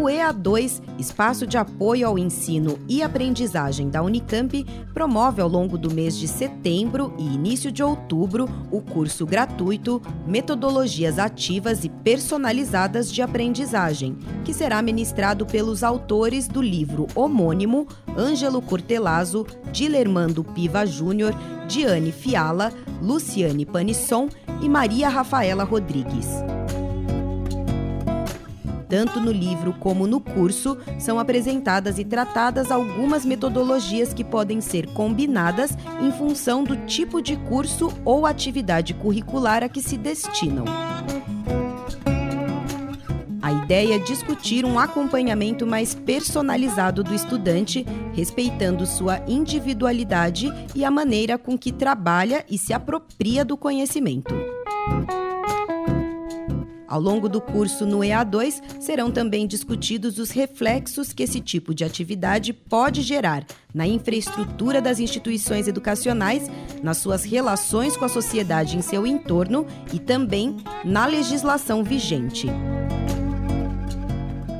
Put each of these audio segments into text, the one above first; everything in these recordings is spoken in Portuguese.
O EA2, Espaço de Apoio ao Ensino e Aprendizagem da Unicamp, promove ao longo do mês de setembro e início de outubro o curso gratuito Metodologias Ativas e Personalizadas de Aprendizagem, que será ministrado pelos autores do livro homônimo Ângelo Cortelazzo, Dilermando Piva Júnior, Diane Fiala, Luciane Panisson e Maria Rafaela Rodrigues. Tanto no livro como no curso, são apresentadas e tratadas algumas metodologias que podem ser combinadas em função do tipo de curso ou atividade curricular a que se destinam. A ideia é discutir um acompanhamento mais personalizado do estudante, respeitando sua individualidade e a maneira com que trabalha e se apropria do conhecimento. Ao longo do curso no EA2, serão também discutidos os reflexos que esse tipo de atividade pode gerar na infraestrutura das instituições educacionais, nas suas relações com a sociedade em seu entorno e também na legislação vigente.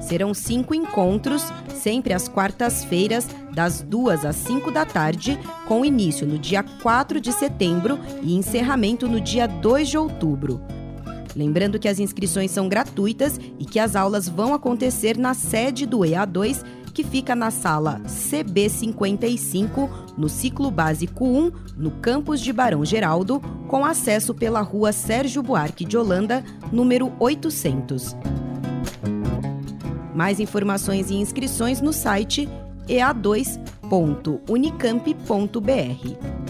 Serão cinco encontros, sempre às quartas-feiras, das duas às cinco da tarde, com início no dia 4 de setembro e encerramento no dia 2 de outubro. Lembrando que as inscrições são gratuitas e que as aulas vão acontecer na sede do EA2, que fica na sala CB55, no ciclo básico 1, no campus de Barão Geraldo, com acesso pela rua Sérgio Buarque de Holanda, número 800. Mais informações e inscrições no site ea2.unicamp.br.